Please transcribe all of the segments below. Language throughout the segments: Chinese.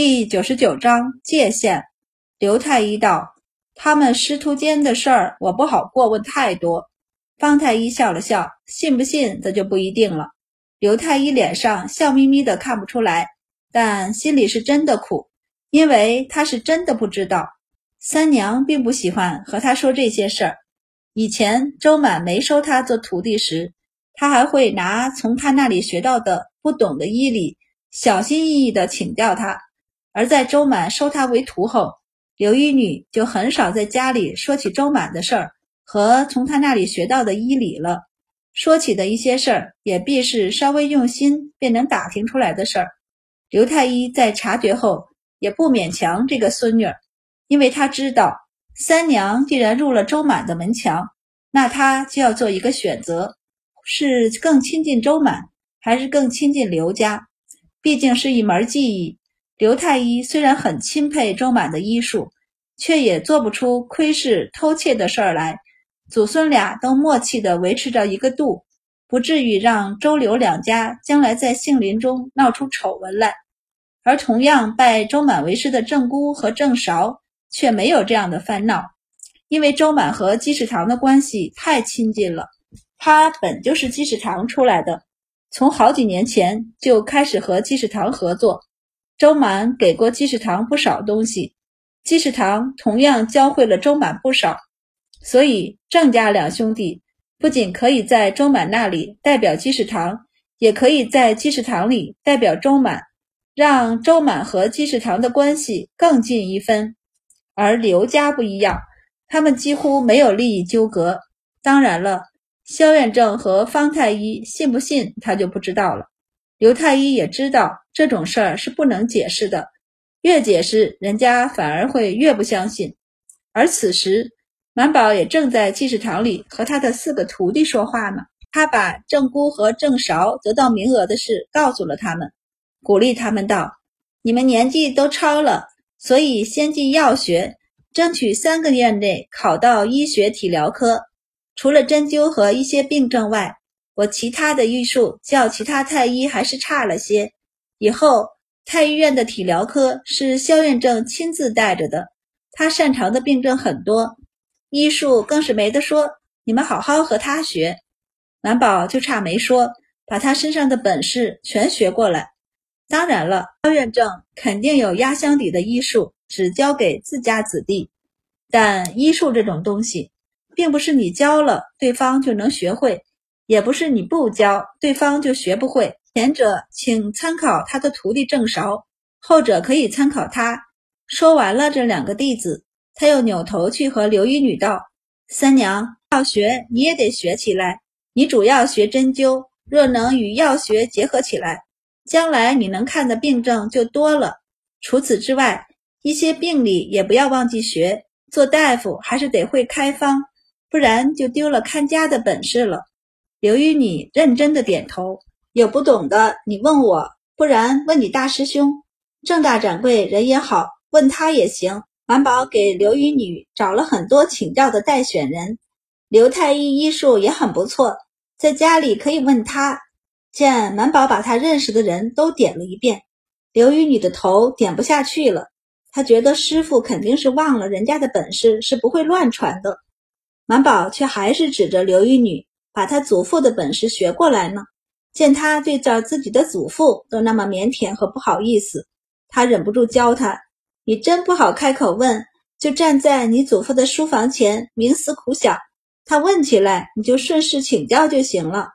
第九十九章界限。刘太医道：“他们师徒间的事儿，我不好过问太多。”方太医笑了笑：“信不信，这就不一定了。”刘太医脸上笑眯眯的，看不出来，但心里是真的苦，因为他是真的不知道。三娘并不喜欢和他说这些事儿。以前周满没收他做徒弟时，他还会拿从他那里学到的不懂的医理，小心翼翼的请教他。而在周满收他为徒后，刘一女就很少在家里说起周满的事儿和从他那里学到的医理了。说起的一些事儿，也必是稍微用心便能打听出来的事儿。刘太医在察觉后，也不勉强这个孙女儿，因为他知道三娘既然入了周满的门墙，那他就要做一个选择：是更亲近周满，还是更亲近刘家？毕竟是一门技艺。刘太医虽然很钦佩周满的医术，却也做不出窥视、偷窃的事儿来。祖孙俩都默契地维持着一个度，不至于让周刘两家将来在杏林中闹出丑闻来。而同样拜周满为师的郑姑和郑韶却没有这样的烦恼，因为周满和积世堂的关系太亲近了。他本就是积世堂出来的，从好几年前就开始和积世堂合作。周满给过积世堂不少东西，积世堂同样教会了周满不少，所以郑家两兄弟不仅可以在周满那里代表积世堂，也可以在积世堂里代表周满，让周满和积世堂的关系更近一分。而刘家不一样，他们几乎没有利益纠葛。当然了，萧远正和方太医信不信，他就不知道了。刘太医也知道这种事儿是不能解释的，越解释人家反而会越不相信。而此时，满宝也正在记事堂里和他的四个徒弟说话呢。他把郑姑和郑韶得到名额的事告诉了他们，鼓励他们道：“你们年纪都超了，所以先进药学，争取三个月内考到医学体疗科。除了针灸和一些病症外。”我其他的医术较其他太医还是差了些。以后太医院的体疗科是萧院正亲自带着的，他擅长的病症很多，医术更是没得说。你们好好和他学。满宝就差没说，把他身上的本事全学过来。当然了，萧院正肯定有压箱底的医术，只教给自家子弟。但医术这种东西，并不是你教了对方就能学会。也不是你不教，对方就学不会。前者请参考他的徒弟郑韶，后者可以参考他。说完了这两个弟子，他又扭头去和刘一女道：“三娘，药学你也得学起来。你主要学针灸，若能与药学结合起来，将来你能看的病症就多了。除此之外，一些病理也不要忘记学。做大夫还是得会开方，不然就丢了看家的本事了。”刘玉女认真的点头，有不懂的你问我，不然问你大师兄郑大掌柜人也好，问他也行。满宝给刘玉女找了很多请教的待选人，刘太医医术也很不错，在家里可以问他。见满宝把他认识的人都点了一遍，刘玉女的头点不下去了，他觉得师傅肯定是忘了人家的本事是不会乱传的。满宝却还是指着刘玉女。把他祖父的本事学过来呢。见他对着自己的祖父都那么腼腆和不好意思，他忍不住教他：“你真不好开口问，就站在你祖父的书房前冥思苦想。他问起来，你就顺势请教就行了。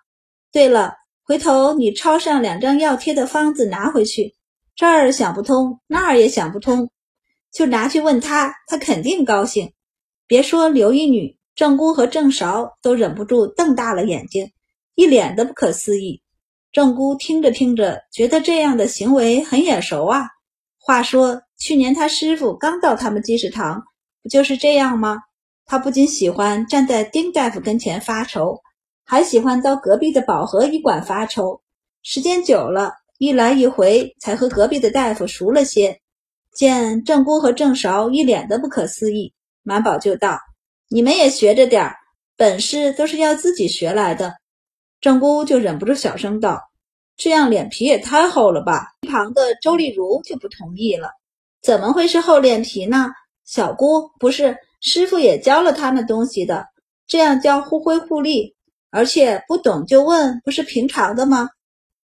对了，回头你抄上两张药贴的方子拿回去，这儿想不通，那儿也想不通，就拿去问他，他肯定高兴。别说刘一女。”郑姑和郑韶都忍不住瞪大了眼睛，一脸的不可思议。郑姑听着听着，觉得这样的行为很眼熟啊。话说去年他师傅刚到他们济世堂，不就是这样吗？他不仅喜欢站在丁大夫跟前发愁，还喜欢到隔壁的保和医馆发愁。时间久了，一来一回，才和隔壁的大夫熟了些。见郑姑和郑韶一脸的不可思议，满宝就道。你们也学着点儿，本事都是要自己学来的。郑姑就忍不住小声道：“这样脸皮也太厚了吧？一旁的周丽如就不同意了。怎么会是厚脸皮呢？小姑不是师傅也教了他们东西的，这样叫互惠互利，而且不懂就问，不是平常的吗？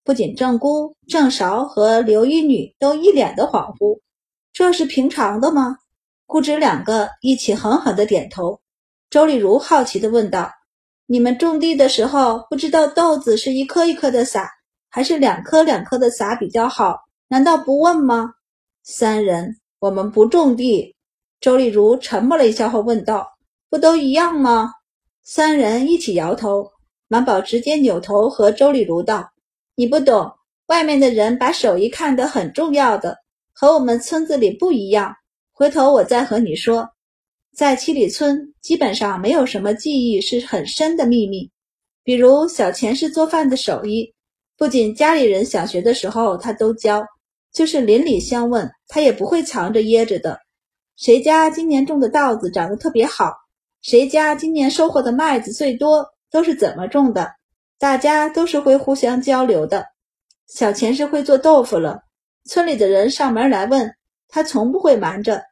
不仅郑姑、郑韶和刘一女都一脸的恍惚，这是平常的吗？姑侄两个一起狠狠的点头。周丽如好奇地问道：“你们种地的时候，不知道豆子是一颗一颗的撒，还是两颗两颗的撒比较好？难道不问吗？”三人，我们不种地。周丽如沉默了一下后问道：“不都一样吗？”三人一起摇头。满宝直接扭头和周丽如道：“你不懂，外面的人把手艺看得很重要的，和我们村子里不一样。回头我再和你说。在七里村，基本上没有什么记忆是很深的秘密，比如小钱氏做饭的手艺，不仅家里人想学的时候他都教。”就是邻里相问，他也不会藏着掖着的。谁家今年种的稻子长得特别好，谁家今年收获的麦子最多，都是怎么种的？大家都是会互相交流的。小钱是会做豆腐了，村里的人上门来问他，从不会瞒着。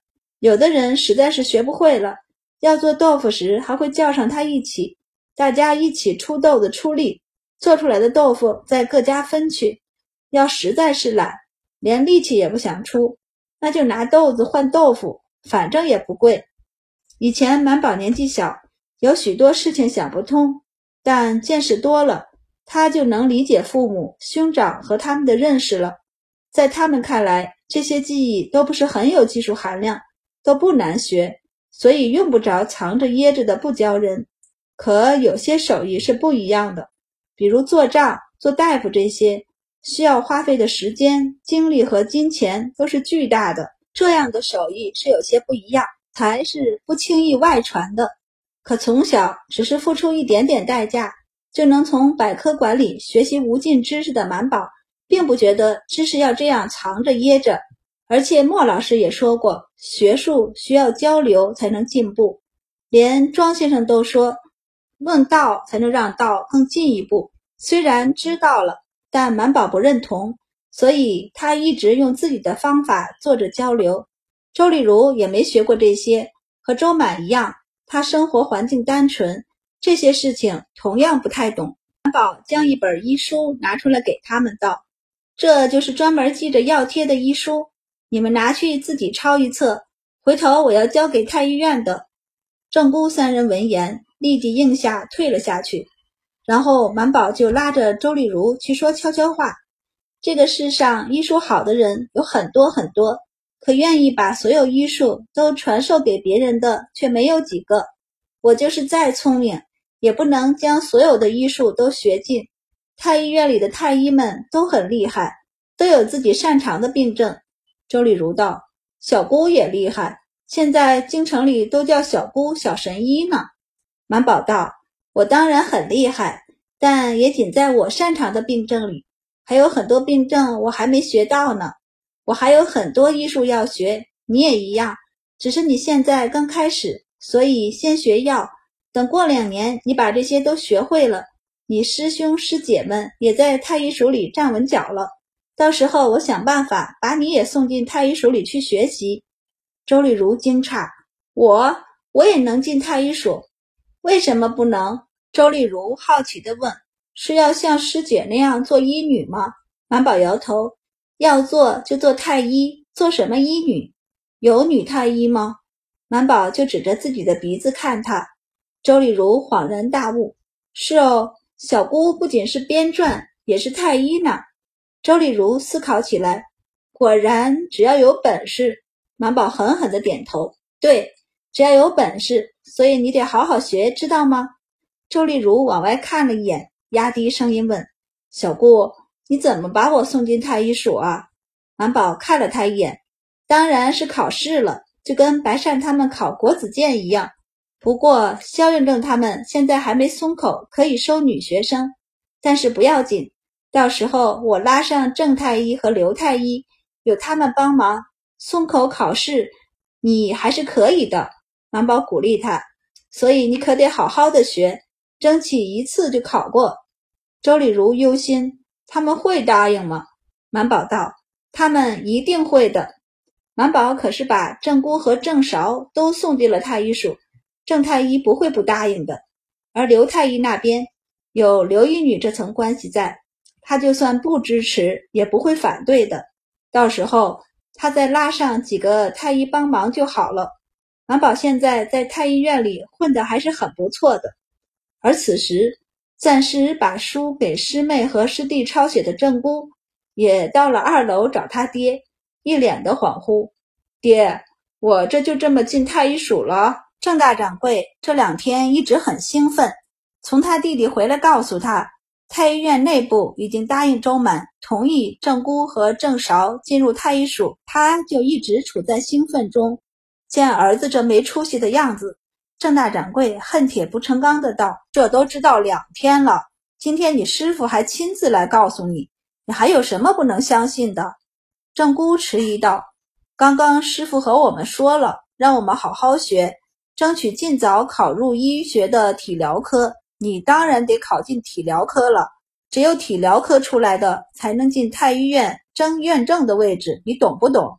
有的人实在是学不会了，要做豆腐时还会叫上他一起，大家一起出豆子出力，做出来的豆腐再各家分去。要实在是懒。连力气也不想出，那就拿豆子换豆腐，反正也不贵。以前满宝年纪小，有许多事情想不通，但见识多了，他就能理解父母、兄长和他们的认识了。在他们看来，这些技艺都不是很有技术含量，都不难学，所以用不着藏着掖着的不教人。可有些手艺是不一样的，比如做账、做大夫这些。需要花费的时间、精力和金钱都是巨大的。这样的手艺是有些不一样，才是不轻易外传的。可从小只是付出一点点代价，就能从百科馆里学习无尽知识的满宝，并不觉得知识要这样藏着掖着。而且莫老师也说过，学术需要交流才能进步。连庄先生都说，论道才能让道更进一步。虽然知道了。但满宝不认同，所以他一直用自己的方法做着交流。周丽如也没学过这些，和周满一样，他生活环境单纯，这些事情同样不太懂。满宝将一本医书拿出来给他们道：“这就是专门记着药贴的医书，你们拿去自己抄一册，回头我要交给太医院的。”郑姑三人闻言，立即应下，退了下去。然后满宝就拉着周丽如去说悄悄话。这个世上医术好的人有很多很多，可愿意把所有医术都传授给别人的却没有几个。我就是再聪明，也不能将所有的医术都学尽。太医院里的太医们都很厉害，都有自己擅长的病症。周丽如道：“小姑也厉害，现在京城里都叫小姑小神医呢。”满宝道。我当然很厉害，但也仅在我擅长的病症里，还有很多病症我还没学到呢。我还有很多医术要学，你也一样，只是你现在刚开始，所以先学药。等过两年，你把这些都学会了，你师兄师姐们也在太医署里站稳脚了。到时候我想办法把你也送进太医署里去学习。周丽如惊诧：“我我也能进太医署？为什么不能？”周丽如好奇地问：“是要像师姐那样做医女吗？”满宝摇头：“要做就做太医，做什么医女？有女太医吗？”满宝就指着自己的鼻子看他。周丽如恍然大悟：“是哦，小姑不仅是编撰，也是太医呢。”周丽如思考起来，果然，只要有本事。满宝狠狠地点头：“对，只要有本事，所以你得好好学，知道吗？”周丽如往外看了一眼，压低声音问：“小顾，你怎么把我送进太医署啊？”满宝看了他一眼：“当然是考试了，就跟白善他们考国子监一样。不过肖院正他们现在还没松口，可以收女学生。但是不要紧，到时候我拉上郑太医和刘太医，有他们帮忙松口考试，你还是可以的。”满宝鼓励他：“所以你可得好好的学。”争取一次就考过。周丽如忧心，他们会答应吗？满宝道：“他们一定会的。”满宝可是把郑姑和郑韶都送进了太医署，郑太医不会不答应的。而刘太医那边有刘一女这层关系在，他就算不支持也不会反对的。到时候他再拉上几个太医帮忙就好了。满宝现在在太医院里混得还是很不错的，而此时暂时把书给师妹和师弟抄写的郑姑也到了二楼找他爹。一脸的恍惚，爹，我这就这么进太医署了。郑大掌柜这两天一直很兴奋，从他弟弟回来告诉他，太医院内部已经答应周满同意郑姑和郑韶进入太医署，他就一直处在兴奋中。见儿子这没出息的样子，郑大掌柜恨铁不成钢的道：“这都知道两天了，今天你师傅还亲自来告诉你，你还有什么不能相信的？”郑姑迟疑道：“刚刚师傅和我们说了，让我们好好学，争取尽早考入医学的体疗科。你当然得考进体疗科了，只有体疗科出来的，才能进太医院争院正的位置。你懂不懂？”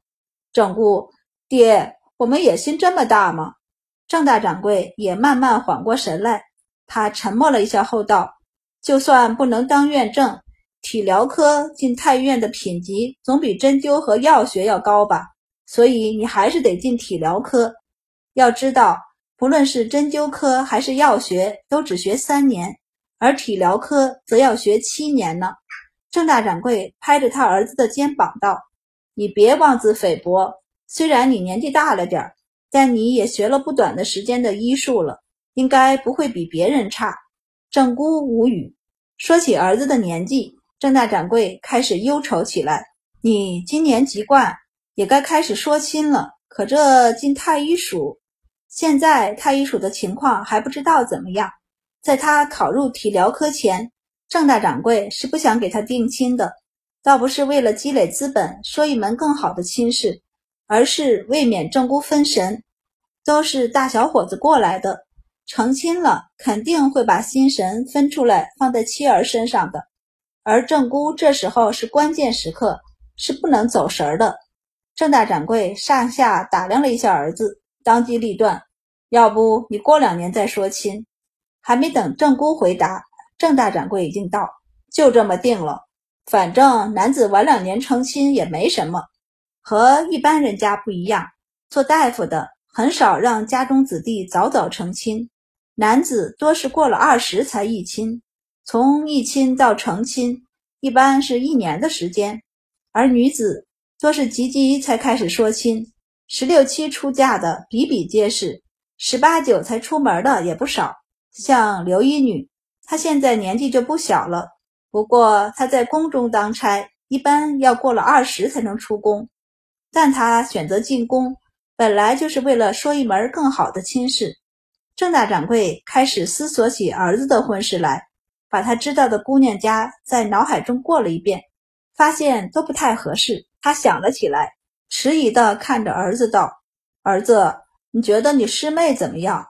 郑姑爹，我们野心这么大吗？郑大掌柜也慢慢缓过神来，他沉默了一下后道：“就算不能当院正。”体疗科进太医院的品级总比针灸和药学要高吧，所以你还是得进体疗科。要知道，不论是针灸科还是药学，都只学三年，而体疗科则要学七年呢。郑大掌柜拍着他儿子的肩膀道：“你别妄自菲薄，虽然你年纪大了点儿，但你也学了不短的时间的医术了，应该不会比别人差。”郑姑无语，说起儿子的年纪。郑大掌柜开始忧愁起来。你今年籍贯也该开始说亲了。可这进太医署，现在太医署的情况还不知道怎么样。在他考入体疗科前，郑大掌柜是不想给他定亲的，倒不是为了积累资本说一门更好的亲事，而是为免郑姑分神。都是大小伙子过来的，成亲了肯定会把心神分出来放在妻儿身上的。而郑姑这时候是关键时刻，是不能走神的。郑大掌柜上下打量了一下儿子，当机立断：“要不你过两年再说亲？”还没等郑姑回答，郑大掌柜已经道：“就这么定了。反正男子晚两年成亲也没什么，和一般人家不一样。做大夫的很少让家中子弟早早成亲，男子多是过了二十才议亲。”从议亲到成亲，一般是一年的时间，而女子多是及笄才开始说亲，十六七出嫁的比比皆是，十八九才出门的也不少。像刘一女，她现在年纪就不小了，不过她在宫中当差，一般要过了二十才能出宫。但她选择进宫，本来就是为了说一门更好的亲事。郑大掌柜开始思索起儿子的婚事来。把他知道的姑娘家在脑海中过了一遍，发现都不太合适。他想了起来，迟疑地看着儿子道：“儿子，你觉得你师妹怎么样？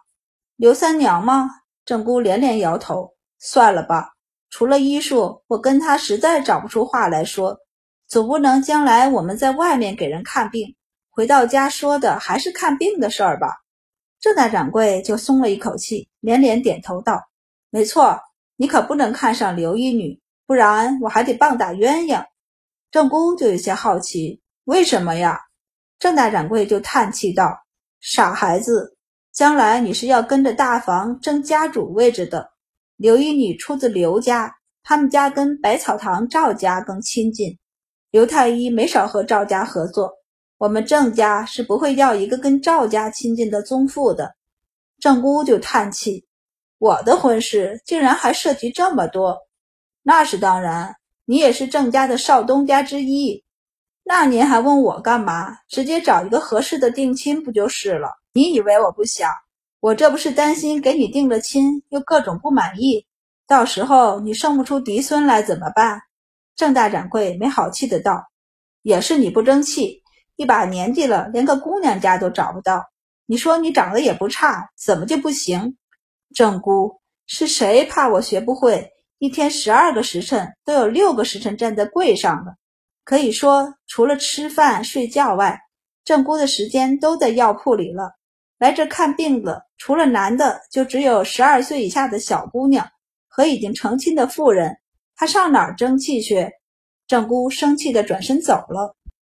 刘三娘吗？”郑姑连连摇头：“算了吧，除了医术，我跟她实在找不出话来说。总不能将来我们在外面给人看病，回到家说的还是看病的事儿吧？”郑大掌柜就松了一口气，连连点头道：“没错。”你可不能看上刘一女，不然我还得棒打鸳鸯。郑姑就有些好奇，为什么呀？郑大掌柜就叹气道：“傻孩子，将来你是要跟着大房争家主位置的。刘一女出自刘家，他们家跟百草堂赵家更亲近。刘太医没少和赵家合作，我们郑家是不会要一个跟赵家亲近的宗父的。”郑姑就叹气。我的婚事竟然还涉及这么多，那是当然。你也是郑家的少东家之一，那您还问我干嘛？直接找一个合适的定亲不就是了？你以为我不想？我这不是担心给你定了亲，又各种不满意，到时候你生不出嫡孙来怎么办？郑大掌柜没好气的道：“也是你不争气，一把年纪了，连个姑娘家都找不到。你说你长得也不差，怎么就不行？”郑姑是谁怕我学不会，一天十二个时辰都有六个时辰站在柜上的，可以说除了吃饭睡觉外，郑姑的时间都在药铺里了。来这看病的，除了男的，就只有十二岁以下的小姑娘和已经成亲的妇人。她上哪儿争气去？郑姑生气的转身走了。